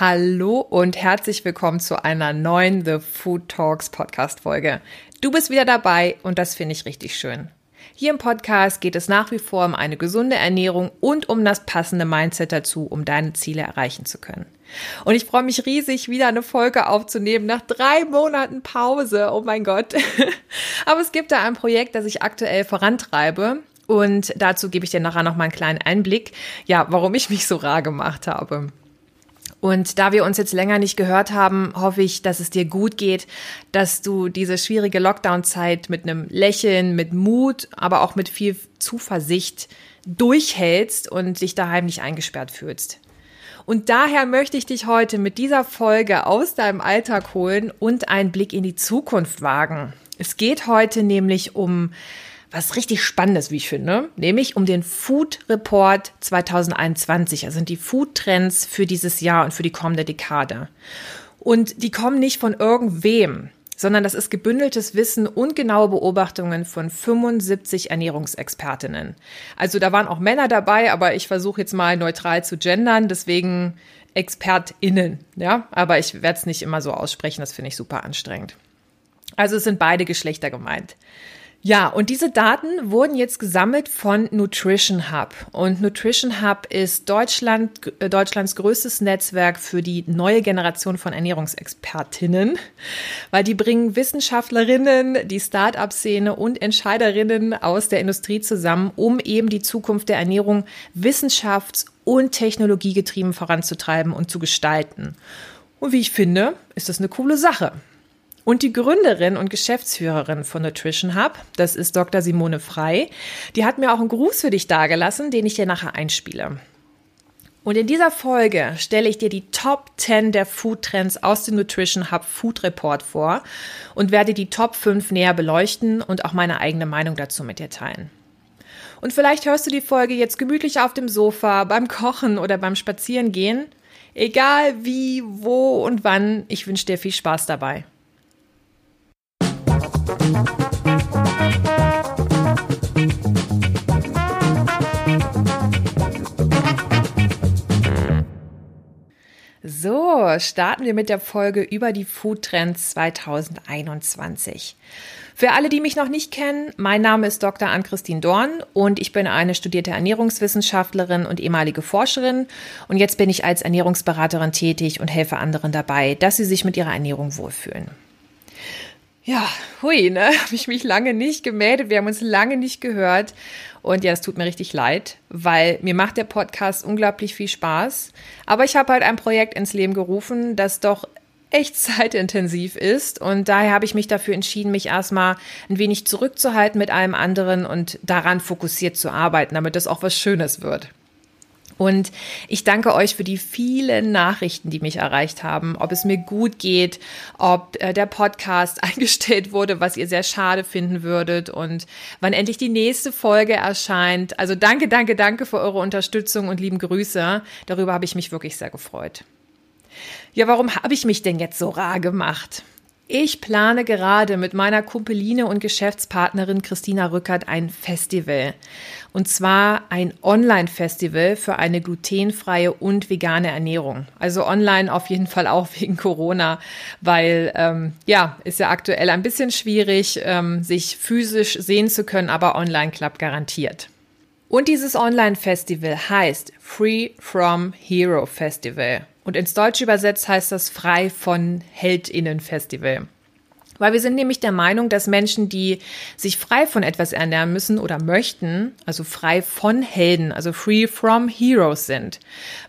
Hallo und herzlich willkommen zu einer neuen The Food Talks Podcast Folge. Du bist wieder dabei und das finde ich richtig schön. Hier im Podcast geht es nach wie vor um eine gesunde Ernährung und um das passende Mindset dazu, um deine Ziele erreichen zu können. Und ich freue mich riesig, wieder eine Folge aufzunehmen nach drei Monaten Pause. Oh mein Gott. Aber es gibt da ein Projekt, das ich aktuell vorantreibe. Und dazu gebe ich dir nachher noch mal einen kleinen Einblick, ja, warum ich mich so rar gemacht habe. Und da wir uns jetzt länger nicht gehört haben, hoffe ich, dass es dir gut geht, dass du diese schwierige Lockdown-Zeit mit einem Lächeln, mit Mut, aber auch mit viel Zuversicht durchhältst und dich daheim nicht eingesperrt fühlst. Und daher möchte ich dich heute mit dieser Folge aus deinem Alltag holen und einen Blick in die Zukunft wagen. Es geht heute nämlich um was richtig Spannendes, wie ich finde, nämlich um den Food Report 2021, also die Food Trends für dieses Jahr und für die kommende Dekade. Und die kommen nicht von irgendwem, sondern das ist gebündeltes Wissen und genaue Beobachtungen von 75 Ernährungsexpertinnen. Also da waren auch Männer dabei, aber ich versuche jetzt mal neutral zu gendern, deswegen ExpertInnen, ja, aber ich werde es nicht immer so aussprechen, das finde ich super anstrengend. Also es sind beide Geschlechter gemeint. Ja, und diese Daten wurden jetzt gesammelt von Nutrition Hub. Und Nutrition Hub ist Deutschland, äh, Deutschlands größtes Netzwerk für die neue Generation von Ernährungsexpertinnen, weil die bringen Wissenschaftlerinnen, die Start-up-Szene und Entscheiderinnen aus der Industrie zusammen, um eben die Zukunft der Ernährung wissenschafts- und technologiegetrieben voranzutreiben und zu gestalten. Und wie ich finde, ist das eine coole Sache. Und die Gründerin und Geschäftsführerin von Nutrition Hub, das ist Dr. Simone Frei, die hat mir auch einen Gruß für dich dargelassen, den ich dir nachher einspiele. Und in dieser Folge stelle ich dir die Top 10 der Food Trends aus dem Nutrition Hub Food Report vor und werde die Top 5 näher beleuchten und auch meine eigene Meinung dazu mit dir teilen. Und vielleicht hörst du die Folge jetzt gemütlich auf dem Sofa, beim Kochen oder beim Spazierengehen. Egal wie, wo und wann, ich wünsche dir viel Spaß dabei. So, starten wir mit der Folge über die Food Trends 2021. Für alle, die mich noch nicht kennen, mein Name ist Dr. Ann-Christine Dorn und ich bin eine studierte Ernährungswissenschaftlerin und ehemalige Forscherin und jetzt bin ich als Ernährungsberaterin tätig und helfe anderen dabei, dass sie sich mit ihrer Ernährung wohlfühlen. Ja, hui, ne? Habe ich mich lange nicht gemeldet. Wir haben uns lange nicht gehört. Und ja, es tut mir richtig leid, weil mir macht der Podcast unglaublich viel Spaß. Aber ich habe halt ein Projekt ins Leben gerufen, das doch echt zeitintensiv ist. Und daher habe ich mich dafür entschieden, mich erstmal ein wenig zurückzuhalten mit allem anderen und daran fokussiert zu arbeiten, damit das auch was Schönes wird. Und ich danke euch für die vielen Nachrichten, die mich erreicht haben, ob es mir gut geht, ob äh, der Podcast eingestellt wurde, was ihr sehr schade finden würdet und wann endlich die nächste Folge erscheint. Also danke, danke, danke für eure Unterstützung und lieben Grüße. Darüber habe ich mich wirklich sehr gefreut. Ja, warum habe ich mich denn jetzt so rar gemacht? Ich plane gerade mit meiner Kumpeline und Geschäftspartnerin Christina Rückert ein Festival. Und zwar ein Online-Festival für eine glutenfreie und vegane Ernährung. Also online auf jeden Fall auch wegen Corona, weil ähm, ja, ist ja aktuell ein bisschen schwierig, ähm, sich physisch sehen zu können, aber online klappt garantiert. Und dieses Online-Festival heißt Free from Hero Festival. Und ins Deutsche übersetzt heißt das Frei von Heldinnen Festival. Weil wir sind nämlich der Meinung, dass Menschen, die sich frei von etwas ernähren müssen oder möchten, also frei von Helden, also free from heroes sind.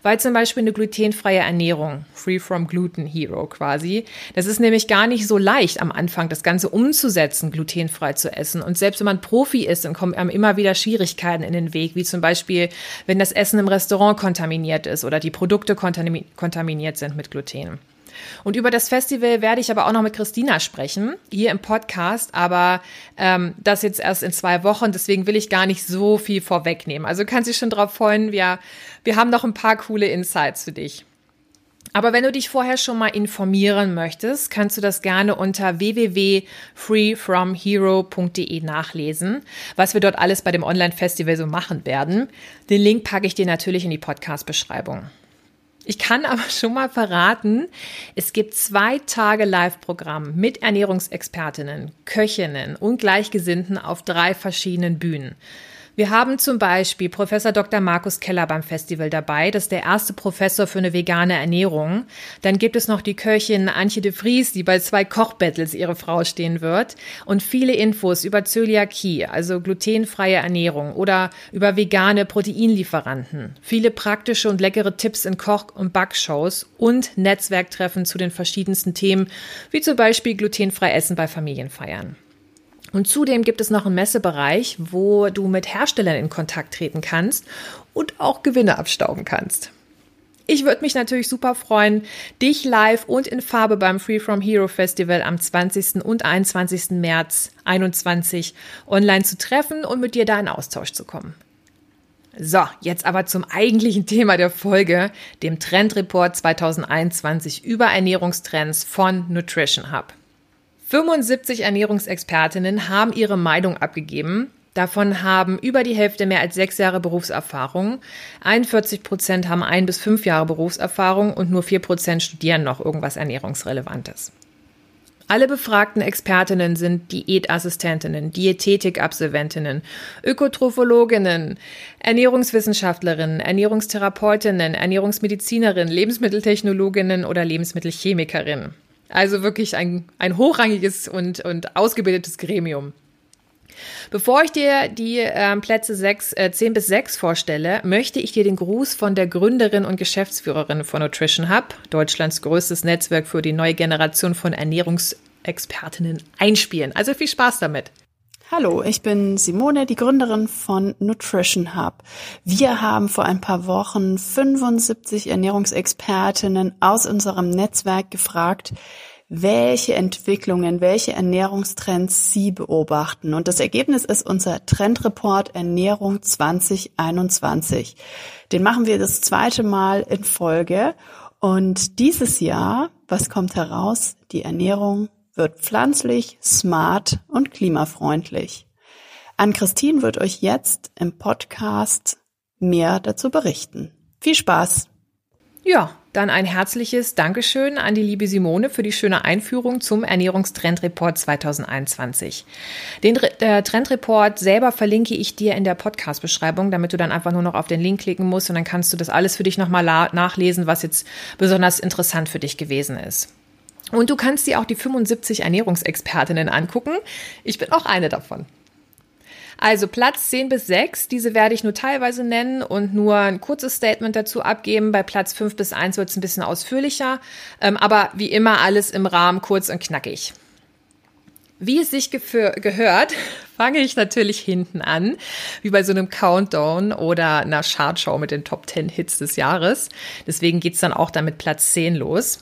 Weil zum Beispiel eine glutenfreie Ernährung, free from gluten hero quasi, das ist nämlich gar nicht so leicht am Anfang, das Ganze umzusetzen, glutenfrei zu essen. Und selbst wenn man Profi ist, dann kommen immer wieder Schwierigkeiten in den Weg, wie zum Beispiel, wenn das Essen im Restaurant kontaminiert ist oder die Produkte kontaminiert sind mit Gluten. Und über das Festival werde ich aber auch noch mit Christina sprechen, hier im Podcast, aber ähm, das jetzt erst in zwei Wochen, deswegen will ich gar nicht so viel vorwegnehmen. Also kannst dich schon drauf freuen, wir, wir haben noch ein paar coole Insights für dich. Aber wenn du dich vorher schon mal informieren möchtest, kannst du das gerne unter www.freefromhero.de nachlesen, was wir dort alles bei dem Online-Festival so machen werden. Den Link packe ich dir natürlich in die Podcast-Beschreibung. Ich kann aber schon mal verraten, es gibt zwei Tage Live-Programm mit Ernährungsexpertinnen, Köchinnen und Gleichgesinnten auf drei verschiedenen Bühnen. Wir haben zum Beispiel Professor Dr. Markus Keller beim Festival dabei. Das ist der erste Professor für eine vegane Ernährung. Dann gibt es noch die Köchin Antje de Vries, die bei zwei Kochbattles ihre Frau stehen wird. Und viele Infos über Zöliakie, also glutenfreie Ernährung oder über vegane Proteinlieferanten. Viele praktische und leckere Tipps in Koch- und Backshows und Netzwerktreffen zu den verschiedensten Themen, wie zum Beispiel glutenfrei Essen bei Familienfeiern. Und zudem gibt es noch einen Messebereich, wo du mit Herstellern in Kontakt treten kannst und auch Gewinne abstauben kannst. Ich würde mich natürlich super freuen, dich live und in Farbe beim Free From Hero Festival am 20. und 21. März 2021 online zu treffen und mit dir da in Austausch zu kommen. So, jetzt aber zum eigentlichen Thema der Folge, dem Trendreport 2021 über Ernährungstrends von Nutrition Hub. 75 Ernährungsexpertinnen haben ihre Meinung abgegeben. Davon haben über die Hälfte mehr als sechs Jahre Berufserfahrung. 41 Prozent haben ein bis fünf Jahre Berufserfahrung und nur vier Prozent studieren noch irgendwas Ernährungsrelevantes. Alle befragten Expertinnen sind Diätassistentinnen, Diätetikabsolventinnen, Ökotrophologinnen, Ernährungswissenschaftlerinnen, Ernährungstherapeutinnen, Ernährungsmedizinerinnen, Lebensmitteltechnologinnen oder Lebensmittelchemikerinnen. Also wirklich ein, ein hochrangiges und, und ausgebildetes Gremium. Bevor ich dir die äh, Plätze 6, äh, 10 bis 6 vorstelle, möchte ich dir den Gruß von der Gründerin und Geschäftsführerin von Nutrition Hub, Deutschlands größtes Netzwerk für die neue Generation von Ernährungsexpertinnen, einspielen. Also viel Spaß damit. Hallo, ich bin Simone, die Gründerin von Nutrition Hub. Wir haben vor ein paar Wochen 75 Ernährungsexpertinnen aus unserem Netzwerk gefragt, welche Entwicklungen, welche Ernährungstrends sie beobachten. Und das Ergebnis ist unser Trendreport Ernährung 2021. Den machen wir das zweite Mal in Folge. Und dieses Jahr, was kommt heraus? Die Ernährung wird pflanzlich, smart und klimafreundlich. Ann-Christine wird euch jetzt im Podcast mehr dazu berichten. Viel Spaß! Ja, dann ein herzliches Dankeschön an die liebe Simone für die schöne Einführung zum Ernährungstrendreport 2021. Den äh, Trendreport selber verlinke ich dir in der Podcast-Beschreibung, damit du dann einfach nur noch auf den Link klicken musst und dann kannst du das alles für dich nochmal nachlesen, was jetzt besonders interessant für dich gewesen ist. Und du kannst dir auch die 75 Ernährungsexpertinnen angucken. Ich bin auch eine davon. Also Platz 10 bis 6, diese werde ich nur teilweise nennen und nur ein kurzes Statement dazu abgeben. Bei Platz 5 bis 1 wird es ein bisschen ausführlicher, ähm, aber wie immer alles im Rahmen kurz und knackig. Wie es sich gehört, fange ich natürlich hinten an, wie bei so einem Countdown oder einer Chartshow mit den Top 10 Hits des Jahres. Deswegen geht es dann auch damit Platz 10 los.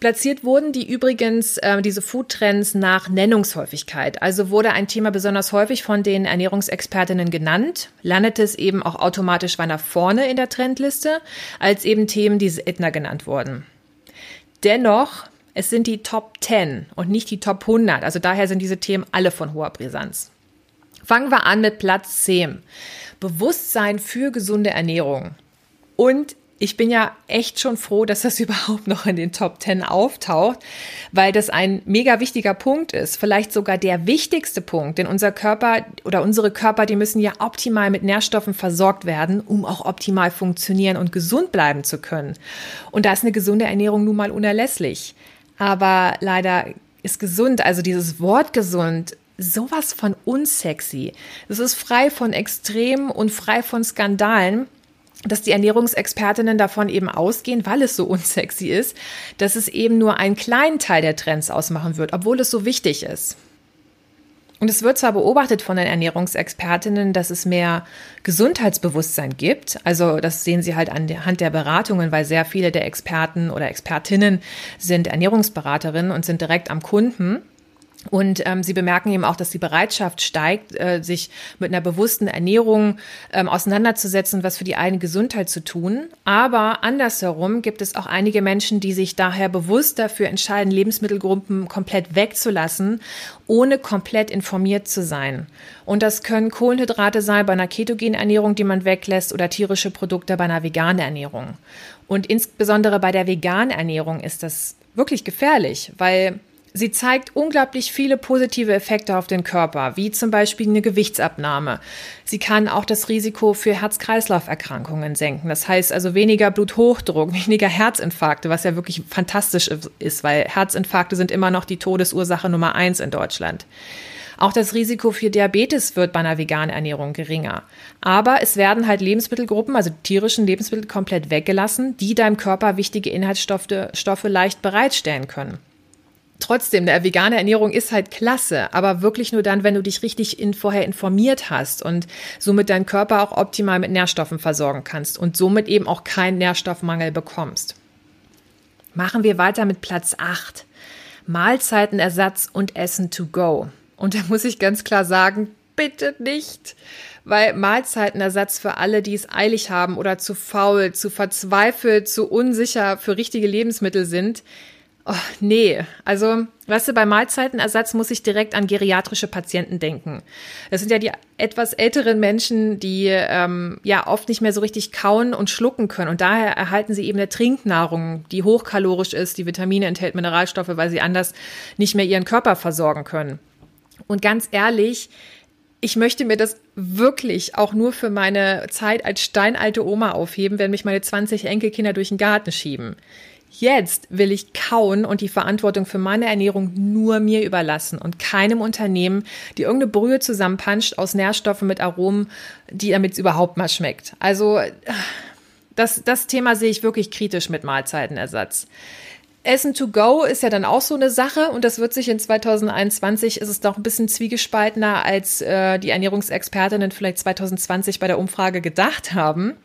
Platziert wurden die übrigens äh, diese Foodtrends nach Nennungshäufigkeit. Also wurde ein Thema besonders häufig von den Ernährungsexpertinnen genannt, landete es eben auch automatisch weiter vorne in der Trendliste, als eben Themen, die Edna genannt wurden. Dennoch, es sind die Top 10 und nicht die Top 100. Also daher sind diese Themen alle von hoher Brisanz. Fangen wir an mit Platz 10. Bewusstsein für gesunde Ernährung. Und ich bin ja echt schon froh, dass das überhaupt noch in den Top 10 auftaucht, weil das ein mega wichtiger Punkt ist. Vielleicht sogar der wichtigste Punkt, denn unser Körper oder unsere Körper, die müssen ja optimal mit Nährstoffen versorgt werden, um auch optimal funktionieren und gesund bleiben zu können. Und da ist eine gesunde Ernährung nun mal unerlässlich. Aber leider ist gesund, also dieses Wort gesund, sowas von unsexy. Es ist frei von Extremen und frei von Skandalen dass die Ernährungsexpertinnen davon eben ausgehen, weil es so unsexy ist, dass es eben nur einen kleinen Teil der Trends ausmachen wird, obwohl es so wichtig ist. Und es wird zwar beobachtet von den Ernährungsexpertinnen, dass es mehr Gesundheitsbewusstsein gibt. Also das sehen Sie halt anhand der Beratungen, weil sehr viele der Experten oder Expertinnen sind Ernährungsberaterinnen und sind direkt am Kunden. Und ähm, sie bemerken eben auch, dass die Bereitschaft steigt, äh, sich mit einer bewussten Ernährung ähm, auseinanderzusetzen, was für die eigene Gesundheit zu tun. Aber andersherum gibt es auch einige Menschen, die sich daher bewusst dafür entscheiden, Lebensmittelgruppen komplett wegzulassen, ohne komplett informiert zu sein. Und das können Kohlenhydrate sein bei einer ketogenen Ernährung, die man weglässt, oder tierische Produkte bei einer veganen Ernährung. Und insbesondere bei der veganen Ernährung ist das wirklich gefährlich, weil Sie zeigt unglaublich viele positive Effekte auf den Körper, wie zum Beispiel eine Gewichtsabnahme. Sie kann auch das Risiko für Herz-Kreislauf-Erkrankungen senken. Das heißt also weniger Bluthochdruck, weniger Herzinfarkte, was ja wirklich fantastisch ist, weil Herzinfarkte sind immer noch die Todesursache Nummer eins in Deutschland. Auch das Risiko für Diabetes wird bei einer veganen Ernährung geringer. Aber es werden halt Lebensmittelgruppen, also tierischen Lebensmittel, komplett weggelassen, die deinem Körper wichtige Inhaltsstoffe Stoffe leicht bereitstellen können. Trotzdem, eine vegane Ernährung ist halt klasse, aber wirklich nur dann, wenn du dich richtig in, vorher informiert hast und somit deinen Körper auch optimal mit Nährstoffen versorgen kannst und somit eben auch keinen Nährstoffmangel bekommst. Machen wir weiter mit Platz 8. Mahlzeitenersatz und Essen to go. Und da muss ich ganz klar sagen, bitte nicht. Weil Mahlzeitenersatz für alle, die es eilig haben oder zu faul, zu verzweifelt, zu unsicher für richtige Lebensmittel sind, Oh, nee, also, weißt du, bei Mahlzeitenersatz muss ich direkt an geriatrische Patienten denken. Das sind ja die etwas älteren Menschen, die ähm, ja oft nicht mehr so richtig kauen und schlucken können. Und daher erhalten sie eben eine Trinknahrung, die hochkalorisch ist, die Vitamine enthält, Mineralstoffe, weil sie anders nicht mehr ihren Körper versorgen können. Und ganz ehrlich, ich möchte mir das wirklich auch nur für meine Zeit als steinalte Oma aufheben, wenn mich meine 20 Enkelkinder durch den Garten schieben. Jetzt will ich kauen und die Verantwortung für meine Ernährung nur mir überlassen und keinem Unternehmen, die irgendeine Brühe zusammenpanscht aus Nährstoffen mit Aromen, die damit überhaupt mal schmeckt. Also das, das Thema sehe ich wirklich kritisch mit Mahlzeitenersatz. Essen to go ist ja dann auch so eine Sache und das wird sich in 2021 ist es doch ein bisschen zwiegespaltener, als äh, die Ernährungsexpertinnen vielleicht 2020 bei der Umfrage gedacht haben.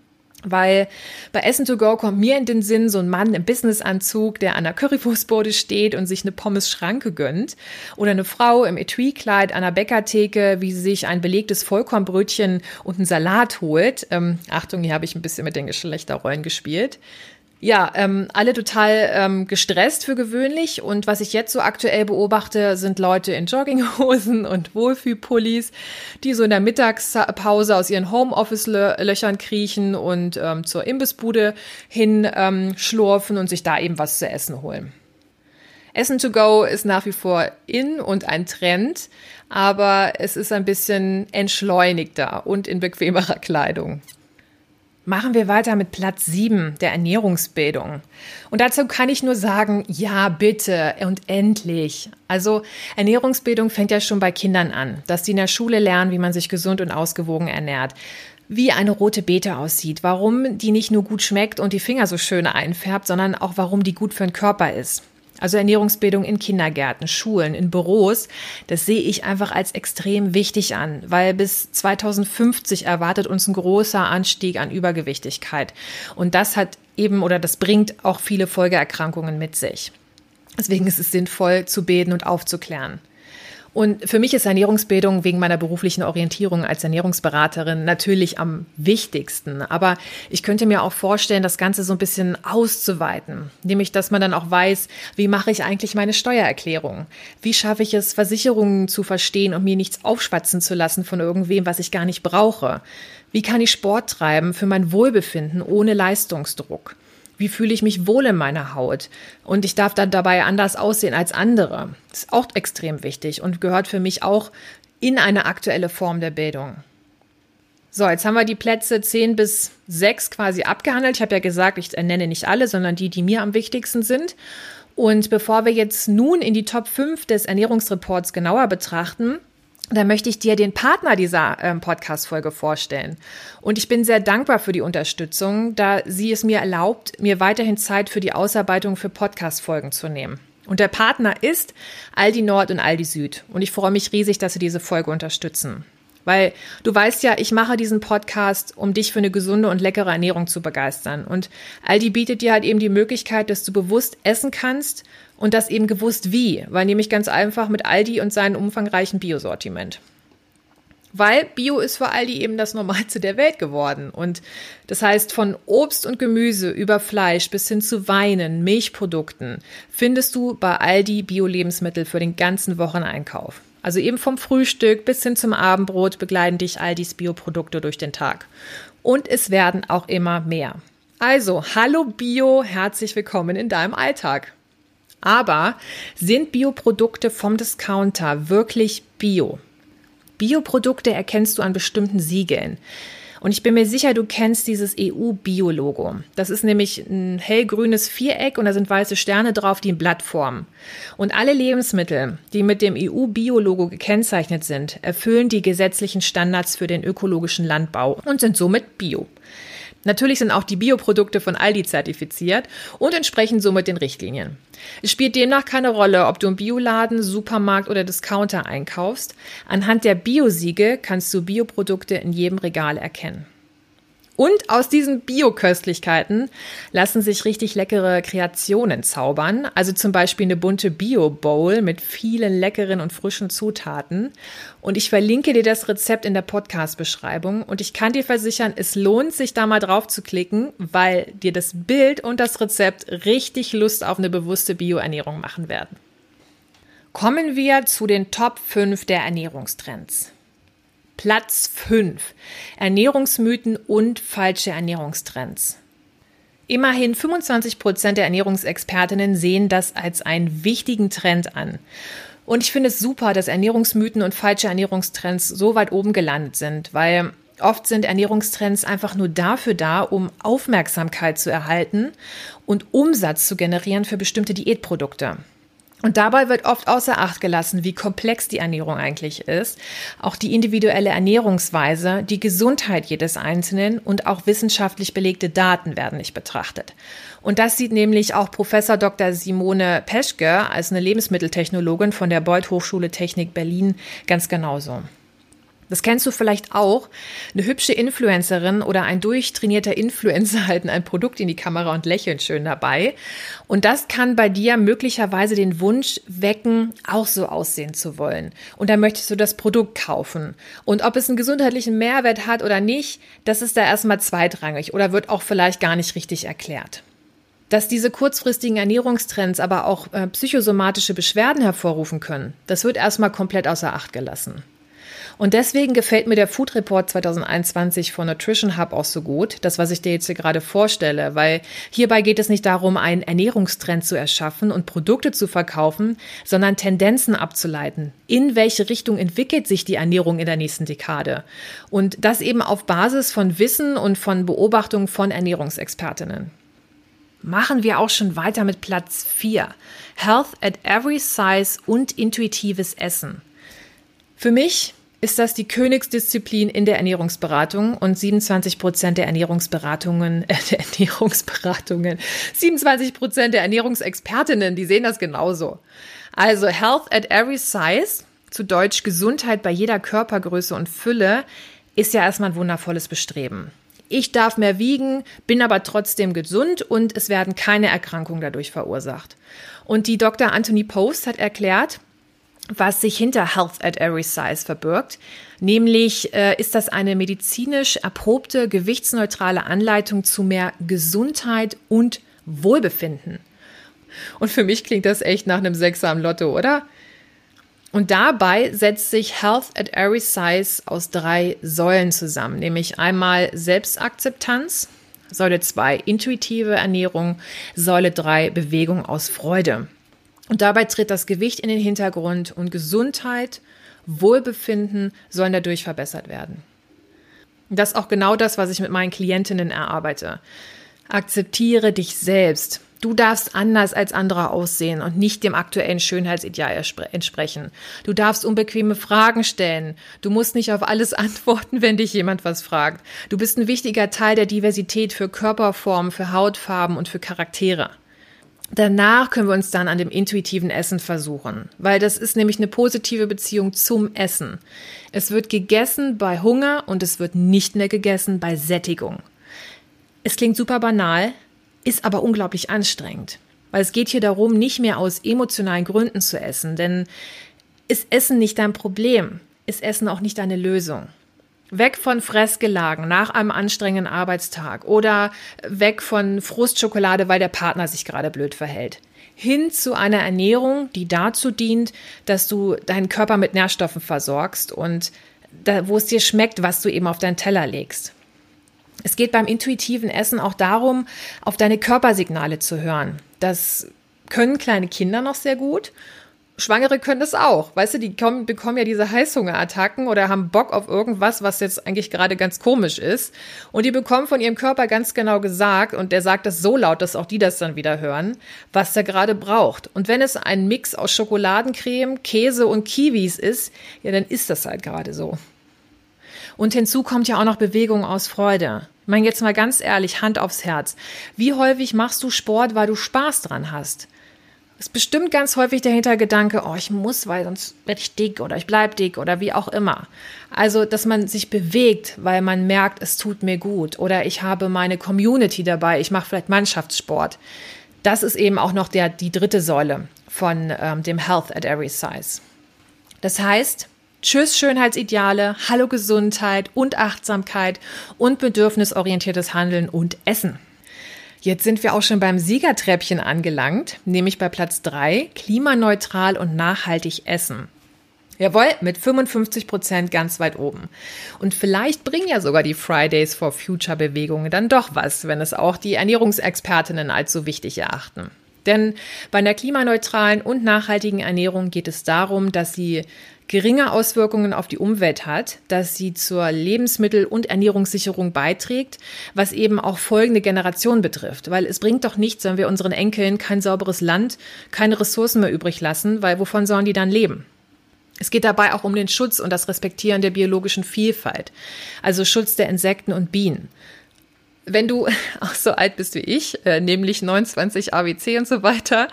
Weil bei Essen to go kommt mir in den Sinn so ein Mann im Businessanzug, der an der Currywurstbode steht und sich eine Pommes-Schranke gönnt. Oder eine Frau im Etui-Kleid an der Bäckertheke, wie sie sich ein belegtes Vollkornbrötchen und einen Salat holt. Ähm, Achtung, hier habe ich ein bisschen mit den Geschlechterrollen gespielt. Ja, ähm, alle total ähm, gestresst für gewöhnlich. Und was ich jetzt so aktuell beobachte, sind Leute in Jogginghosen und Wohlfühlpullis, die so in der Mittagspause aus ihren Homeoffice-Löchern kriechen und ähm, zur Imbissbude hin ähm, schlurfen und sich da eben was zu essen holen. Essen to go ist nach wie vor in und ein Trend, aber es ist ein bisschen entschleunigter und in bequemerer Kleidung. Machen wir weiter mit Platz 7, der Ernährungsbildung. Und dazu kann ich nur sagen, ja, bitte und endlich. Also Ernährungsbildung fängt ja schon bei Kindern an, dass die in der Schule lernen, wie man sich gesund und ausgewogen ernährt wie eine rote Beete aussieht, warum die nicht nur gut schmeckt und die Finger so schön einfärbt, sondern auch warum die gut für den Körper ist. Also Ernährungsbildung in Kindergärten, Schulen, in Büros, das sehe ich einfach als extrem wichtig an, weil bis 2050 erwartet uns ein großer Anstieg an Übergewichtigkeit. Und das hat eben oder das bringt auch viele Folgeerkrankungen mit sich. Deswegen ist es sinnvoll zu beten und aufzuklären. Und für mich ist Ernährungsbildung wegen meiner beruflichen Orientierung als Ernährungsberaterin natürlich am wichtigsten. Aber ich könnte mir auch vorstellen, das Ganze so ein bisschen auszuweiten. Nämlich, dass man dann auch weiß, wie mache ich eigentlich meine Steuererklärung? Wie schaffe ich es, Versicherungen zu verstehen und mir nichts aufschwatzen zu lassen von irgendwem, was ich gar nicht brauche? Wie kann ich Sport treiben für mein Wohlbefinden ohne Leistungsdruck? Wie fühle ich mich wohl in meiner Haut? Und ich darf dann dabei anders aussehen als andere. Das ist auch extrem wichtig und gehört für mich auch in eine aktuelle Form der Bildung. So, jetzt haben wir die Plätze 10 bis 6 quasi abgehandelt. Ich habe ja gesagt, ich nenne nicht alle, sondern die, die mir am wichtigsten sind. Und bevor wir jetzt nun in die Top 5 des Ernährungsreports genauer betrachten, da möchte ich dir den Partner dieser ähm, Podcast-Folge vorstellen. Und ich bin sehr dankbar für die Unterstützung, da sie es mir erlaubt, mir weiterhin Zeit für die Ausarbeitung für Podcast-Folgen zu nehmen. Und der Partner ist Aldi Nord und Aldi Süd. Und ich freue mich riesig, dass sie diese Folge unterstützen. Weil du weißt ja, ich mache diesen Podcast, um dich für eine gesunde und leckere Ernährung zu begeistern. Und Aldi bietet dir halt eben die Möglichkeit, dass du bewusst essen kannst und das eben gewusst wie, weil nämlich ganz einfach mit Aldi und seinem umfangreichen Biosortiment. Weil Bio ist für Aldi eben das Normalste der Welt geworden. Und das heißt, von Obst und Gemüse über Fleisch bis hin zu Weinen, Milchprodukten findest du bei Aldi Bio-Lebensmittel für den ganzen Wocheneinkauf. Also eben vom Frühstück bis hin zum Abendbrot begleiten dich Aldis Bioprodukte durch den Tag. Und es werden auch immer mehr. Also, hallo Bio, herzlich willkommen in deinem Alltag. Aber sind Bioprodukte vom Discounter wirklich Bio? Bioprodukte erkennst du an bestimmten Siegeln. Und ich bin mir sicher, du kennst dieses EU-Bio-Logo. Das ist nämlich ein hellgrünes Viereck und da sind weiße Sterne drauf, die ein Blatt formen. Und alle Lebensmittel, die mit dem EU-Bio-Logo gekennzeichnet sind, erfüllen die gesetzlichen Standards für den ökologischen Landbau und sind somit Bio. Natürlich sind auch die Bioprodukte von Aldi zertifiziert und entsprechen somit den Richtlinien. Es spielt demnach keine Rolle, ob du im Bioladen, Supermarkt oder Discounter einkaufst. Anhand der Biosiege kannst du Bioprodukte in jedem Regal erkennen. Und aus diesen Bio-Köstlichkeiten lassen sich richtig leckere Kreationen zaubern. Also zum Beispiel eine bunte Bio-Bowl mit vielen leckeren und frischen Zutaten. Und ich verlinke dir das Rezept in der Podcast-Beschreibung. Und ich kann dir versichern, es lohnt sich da mal drauf zu klicken, weil dir das Bild und das Rezept richtig Lust auf eine bewusste Bio-Ernährung machen werden. Kommen wir zu den Top 5 der Ernährungstrends. Platz 5. Ernährungsmythen und falsche Ernährungstrends. Immerhin 25 Prozent der Ernährungsexpertinnen sehen das als einen wichtigen Trend an. Und ich finde es super, dass Ernährungsmythen und falsche Ernährungstrends so weit oben gelandet sind, weil oft sind Ernährungstrends einfach nur dafür da, um Aufmerksamkeit zu erhalten und Umsatz zu generieren für bestimmte Diätprodukte. Und dabei wird oft außer Acht gelassen, wie komplex die Ernährung eigentlich ist, auch die individuelle Ernährungsweise, die Gesundheit jedes Einzelnen und auch wissenschaftlich belegte Daten werden nicht betrachtet. Und das sieht nämlich auch Professor Dr. Simone Peschke als eine Lebensmitteltechnologin von der Beuth Hochschule Technik Berlin ganz genauso. Das kennst du vielleicht auch. Eine hübsche Influencerin oder ein durchtrainierter Influencer halten ein Produkt in die Kamera und lächeln schön dabei. Und das kann bei dir möglicherweise den Wunsch wecken, auch so aussehen zu wollen. Und dann möchtest du das Produkt kaufen. Und ob es einen gesundheitlichen Mehrwert hat oder nicht, das ist da erstmal zweitrangig oder wird auch vielleicht gar nicht richtig erklärt. Dass diese kurzfristigen Ernährungstrends aber auch äh, psychosomatische Beschwerden hervorrufen können, das wird erstmal komplett außer Acht gelassen. Und deswegen gefällt mir der Food Report 2021 von Nutrition Hub auch so gut, das, was ich dir jetzt hier gerade vorstelle, weil hierbei geht es nicht darum, einen Ernährungstrend zu erschaffen und Produkte zu verkaufen, sondern Tendenzen abzuleiten. In welche Richtung entwickelt sich die Ernährung in der nächsten Dekade? Und das eben auf Basis von Wissen und von Beobachtungen von Ernährungsexpertinnen machen wir auch schon weiter mit Platz 4. Health at every size und intuitives Essen. Für mich ist das die Königsdisziplin in der Ernährungsberatung und 27 Prozent der Ernährungsberatungen, äh, der Ernährungsberatungen, 27 Prozent der Ernährungsexpertinnen, die sehen das genauso. Also Health at every size, zu Deutsch Gesundheit bei jeder Körpergröße und Fülle, ist ja erstmal ein wundervolles Bestreben. Ich darf mehr wiegen, bin aber trotzdem gesund und es werden keine Erkrankungen dadurch verursacht. Und die Dr. Anthony Post hat erklärt, was sich hinter Health at Every Size verbirgt. Nämlich äh, ist das eine medizinisch erprobte, gewichtsneutrale Anleitung zu mehr Gesundheit und Wohlbefinden. Und für mich klingt das echt nach einem Sechser Lotto, oder? Und dabei setzt sich Health at Every Size aus drei Säulen zusammen, nämlich einmal Selbstakzeptanz, Säule 2 intuitive Ernährung, Säule 3 Bewegung aus Freude. Und dabei tritt das Gewicht in den Hintergrund und Gesundheit, Wohlbefinden sollen dadurch verbessert werden. Das ist auch genau das, was ich mit meinen Klientinnen erarbeite. Akzeptiere dich selbst. Du darfst anders als andere aussehen und nicht dem aktuellen Schönheitsideal entsprechen. Du darfst unbequeme Fragen stellen. Du musst nicht auf alles antworten, wenn dich jemand was fragt. Du bist ein wichtiger Teil der Diversität für Körperformen, für Hautfarben und für Charaktere. Danach können wir uns dann an dem intuitiven Essen versuchen, weil das ist nämlich eine positive Beziehung zum Essen. Es wird gegessen bei Hunger und es wird nicht mehr gegessen bei Sättigung. Es klingt super banal, ist aber unglaublich anstrengend, weil es geht hier darum, nicht mehr aus emotionalen Gründen zu essen, denn ist Essen nicht dein Problem, ist Essen auch nicht deine Lösung. Weg von Fressgelagen nach einem anstrengenden Arbeitstag oder weg von Frustschokolade, weil der Partner sich gerade blöd verhält. Hin zu einer Ernährung, die dazu dient, dass du deinen Körper mit Nährstoffen versorgst und da, wo es dir schmeckt, was du eben auf deinen Teller legst. Es geht beim intuitiven Essen auch darum, auf deine Körpersignale zu hören. Das können kleine Kinder noch sehr gut Schwangere können das auch. Weißt du, die kommen, bekommen ja diese Heißhungerattacken oder haben Bock auf irgendwas, was jetzt eigentlich gerade ganz komisch ist. Und die bekommen von ihrem Körper ganz genau gesagt, und der sagt das so laut, dass auch die das dann wieder hören, was der gerade braucht. Und wenn es ein Mix aus Schokoladencreme, Käse und Kiwis ist, ja, dann ist das halt gerade so. Und hinzu kommt ja auch noch Bewegung aus Freude. Ich meine jetzt mal ganz ehrlich, Hand aufs Herz. Wie häufig machst du Sport, weil du Spaß dran hast? Ist bestimmt ganz häufig der Hintergedanke, oh, ich muss, weil sonst werde ich dick oder ich bleib dick oder wie auch immer. Also, dass man sich bewegt, weil man merkt, es tut mir gut oder ich habe meine Community dabei, ich mache vielleicht Mannschaftssport. Das ist eben auch noch der, die dritte Säule von ähm, dem Health at Every Size. Das heißt, Tschüss Schönheitsideale, Hallo Gesundheit und Achtsamkeit und bedürfnisorientiertes Handeln und Essen. Jetzt sind wir auch schon beim Siegertreppchen angelangt, nämlich bei Platz 3, klimaneutral und nachhaltig essen. Jawohl, mit 55 Prozent ganz weit oben. Und vielleicht bringen ja sogar die Fridays for Future Bewegungen dann doch was, wenn es auch die Ernährungsexpertinnen als so wichtig erachten. Denn bei einer klimaneutralen und nachhaltigen Ernährung geht es darum, dass sie geringe Auswirkungen auf die Umwelt hat, dass sie zur Lebensmittel- und Ernährungssicherung beiträgt, was eben auch folgende Generation betrifft. Weil es bringt doch nichts, wenn wir unseren Enkeln kein sauberes Land, keine Ressourcen mehr übrig lassen, weil wovon sollen die dann leben? Es geht dabei auch um den Schutz und das Respektieren der biologischen Vielfalt, also Schutz der Insekten und Bienen. Wenn du auch so alt bist wie ich, äh, nämlich 29 AWC und so weiter,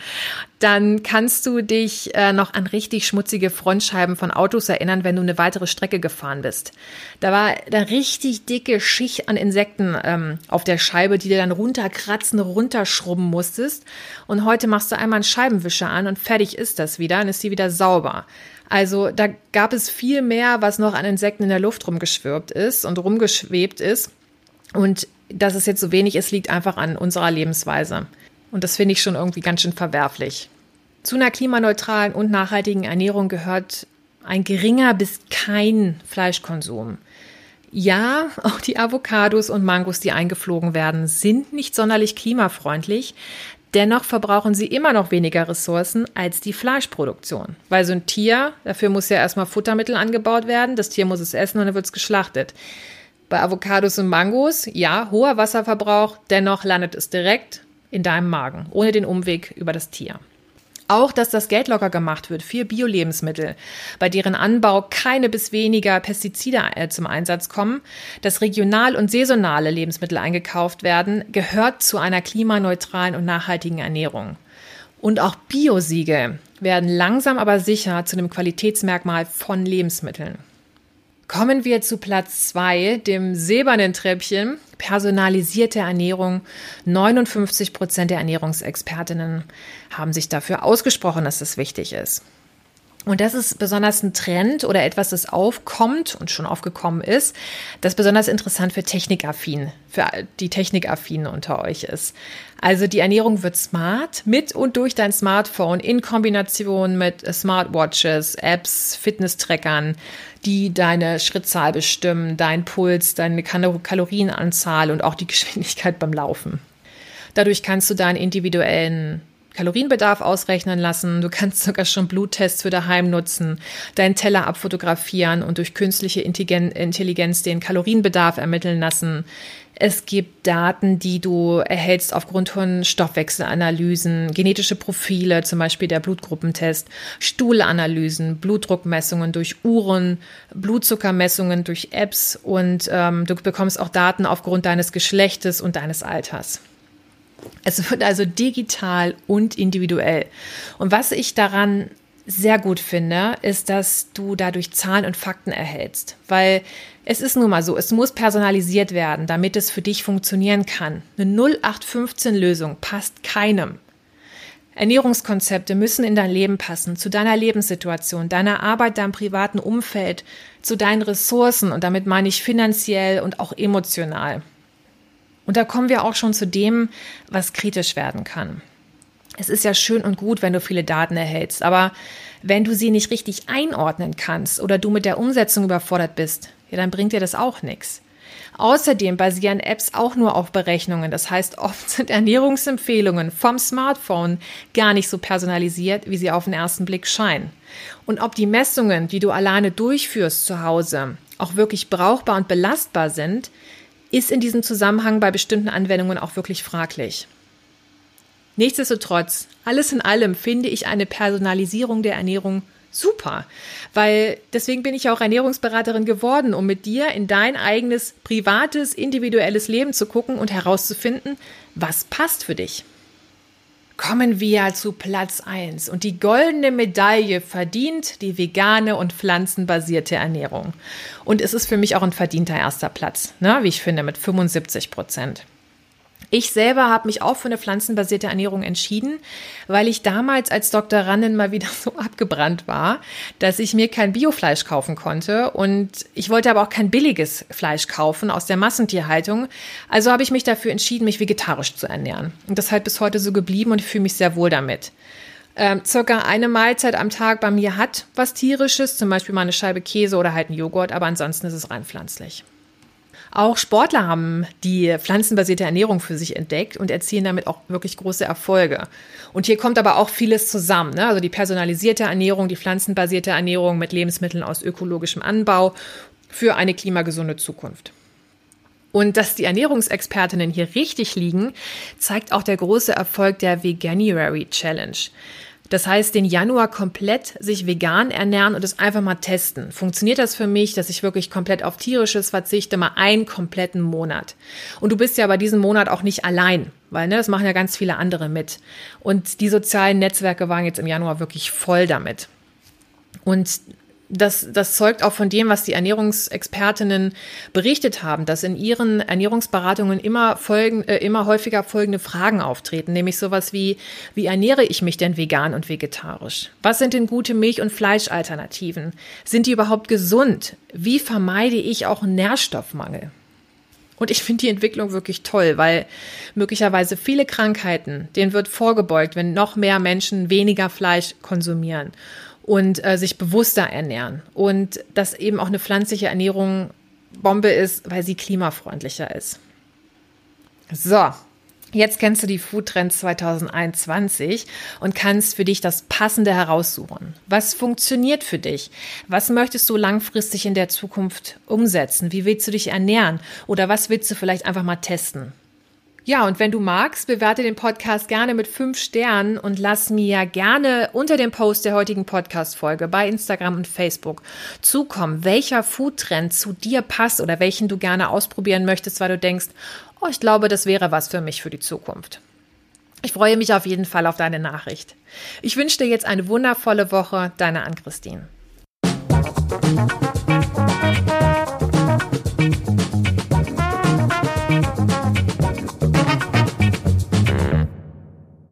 dann kannst du dich äh, noch an richtig schmutzige Frontscheiben von Autos erinnern, wenn du eine weitere Strecke gefahren bist. Da war da richtig dicke Schicht an Insekten ähm, auf der Scheibe, die du dann runterkratzen, runterschrubben musstest. Und heute machst du einmal einen Scheibenwischer an und fertig ist das wieder, dann ist sie wieder sauber. Also da gab es viel mehr, was noch an Insekten in der Luft rumgeschwirbt ist und rumgeschwebt ist. Und dass es jetzt so wenig ist, liegt einfach an unserer Lebensweise. Und das finde ich schon irgendwie ganz schön verwerflich. Zu einer klimaneutralen und nachhaltigen Ernährung gehört ein geringer bis kein Fleischkonsum. Ja, auch die Avocados und Mangos, die eingeflogen werden, sind nicht sonderlich klimafreundlich. Dennoch verbrauchen sie immer noch weniger Ressourcen als die Fleischproduktion. Weil so ein Tier, dafür muss ja erstmal Futtermittel angebaut werden, das Tier muss es essen und dann wird es geschlachtet. Bei Avocados und Mangos, ja, hoher Wasserverbrauch, dennoch landet es direkt in deinem Magen, ohne den Umweg über das Tier. Auch, dass das Geld locker gemacht wird für Bio-Lebensmittel, bei deren Anbau keine bis weniger Pestizide äh, zum Einsatz kommen, dass regional und saisonale Lebensmittel eingekauft werden, gehört zu einer klimaneutralen und nachhaltigen Ernährung. Und auch Biosiegel werden langsam aber sicher zu einem Qualitätsmerkmal von Lebensmitteln. Kommen wir zu Platz zwei, dem silbernen Treppchen. Personalisierte Ernährung. 59 Prozent der Ernährungsexpertinnen haben sich dafür ausgesprochen, dass das wichtig ist. Und das ist besonders ein Trend oder etwas, das aufkommt und schon aufgekommen ist, das besonders interessant für Technikaffin, für die Technikaffinen unter euch ist. Also die Ernährung wird smart mit und durch dein Smartphone in Kombination mit Smartwatches, Apps, Fitness-Trackern, die deine Schrittzahl bestimmen, dein Puls, deine Kalorienanzahl und auch die Geschwindigkeit beim Laufen. Dadurch kannst du deinen individuellen Kalorienbedarf ausrechnen lassen. Du kannst sogar schon Bluttests für daheim nutzen, deinen Teller abfotografieren und durch künstliche Intelligenz den Kalorienbedarf ermitteln lassen. Es gibt Daten, die du erhältst aufgrund von Stoffwechselanalysen, genetische Profile, zum Beispiel der Blutgruppentest, Stuhlanalysen, Blutdruckmessungen durch Uhren, Blutzuckermessungen durch Apps und ähm, du bekommst auch Daten aufgrund deines Geschlechtes und deines Alters. Es wird also digital und individuell. Und was ich daran sehr gut finde, ist, dass du dadurch Zahlen und Fakten erhältst. Weil es ist nun mal so, es muss personalisiert werden, damit es für dich funktionieren kann. Eine 0815-Lösung passt keinem. Ernährungskonzepte müssen in dein Leben passen, zu deiner Lebenssituation, deiner Arbeit, deinem privaten Umfeld, zu deinen Ressourcen und damit meine ich finanziell und auch emotional. Und da kommen wir auch schon zu dem, was kritisch werden kann. Es ist ja schön und gut, wenn du viele Daten erhältst, aber wenn du sie nicht richtig einordnen kannst oder du mit der Umsetzung überfordert bist, ja, dann bringt dir das auch nichts. Außerdem basieren Apps auch nur auf Berechnungen. Das heißt, oft sind Ernährungsempfehlungen vom Smartphone gar nicht so personalisiert, wie sie auf den ersten Blick scheinen. Und ob die Messungen, die du alleine durchführst zu Hause, auch wirklich brauchbar und belastbar sind, ist in diesem Zusammenhang bei bestimmten Anwendungen auch wirklich fraglich. Nichtsdestotrotz, alles in allem finde ich eine Personalisierung der Ernährung super, weil deswegen bin ich auch Ernährungsberaterin geworden, um mit dir in dein eigenes privates, individuelles Leben zu gucken und herauszufinden, was passt für dich. Kommen wir zu Platz 1 und die goldene Medaille verdient die vegane und pflanzenbasierte Ernährung. Und es ist für mich auch ein verdienter erster Platz, ne, wie ich finde, mit 75 Prozent. Ich selber habe mich auch für eine pflanzenbasierte Ernährung entschieden, weil ich damals als Doktorandin mal wieder so abgebrannt war, dass ich mir kein Biofleisch kaufen konnte und ich wollte aber auch kein billiges Fleisch kaufen aus der Massentierhaltung. Also habe ich mich dafür entschieden, mich vegetarisch zu ernähren. Und das ist halt bis heute so geblieben und ich fühle mich sehr wohl damit. Ähm, circa eine Mahlzeit am Tag bei mir hat was tierisches, zum Beispiel mal eine Scheibe Käse oder halt ein Joghurt, aber ansonsten ist es rein pflanzlich. Auch Sportler haben die pflanzenbasierte Ernährung für sich entdeckt und erzielen damit auch wirklich große Erfolge. Und hier kommt aber auch vieles zusammen. Ne? Also die personalisierte Ernährung, die pflanzenbasierte Ernährung mit Lebensmitteln aus ökologischem Anbau für eine klimagesunde Zukunft. Und dass die Ernährungsexpertinnen hier richtig liegen, zeigt auch der große Erfolg der Veganuary Challenge. Das heißt, den Januar komplett sich vegan ernähren und es einfach mal testen. Funktioniert das für mich, dass ich wirklich komplett auf tierisches verzichte, mal einen kompletten Monat? Und du bist ja bei diesem Monat auch nicht allein, weil ne, das machen ja ganz viele andere mit. Und die sozialen Netzwerke waren jetzt im Januar wirklich voll damit. Und das, das zeugt auch von dem, was die Ernährungsexpertinnen berichtet haben, dass in ihren Ernährungsberatungen immer folgen, äh, immer häufiger folgende Fragen auftreten, nämlich sowas wie, wie ernähre ich mich denn vegan und vegetarisch? Was sind denn gute Milch- und Fleischalternativen? Sind die überhaupt gesund? Wie vermeide ich auch Nährstoffmangel? Und ich finde die Entwicklung wirklich toll, weil möglicherweise viele Krankheiten, denen wird vorgebeugt, wenn noch mehr Menschen weniger Fleisch konsumieren und äh, sich bewusster ernähren. Und dass eben auch eine pflanzliche Ernährung Bombe ist, weil sie klimafreundlicher ist. So, Jetzt kennst du die Food Trends 2021 und kannst für dich das Passende heraussuchen. Was funktioniert für dich? Was möchtest du langfristig in der Zukunft umsetzen? Wie willst du dich ernähren? Oder was willst du vielleicht einfach mal testen? Ja, und wenn du magst, bewerte den Podcast gerne mit fünf Sternen und lass mir gerne unter dem Post der heutigen Podcast-Folge bei Instagram und Facebook zukommen, welcher Foodtrend zu dir passt oder welchen du gerne ausprobieren möchtest, weil du denkst, oh, ich glaube, das wäre was für mich für die Zukunft. Ich freue mich auf jeden Fall auf deine Nachricht. Ich wünsche dir jetzt eine wundervolle Woche, deine Ann-Christine.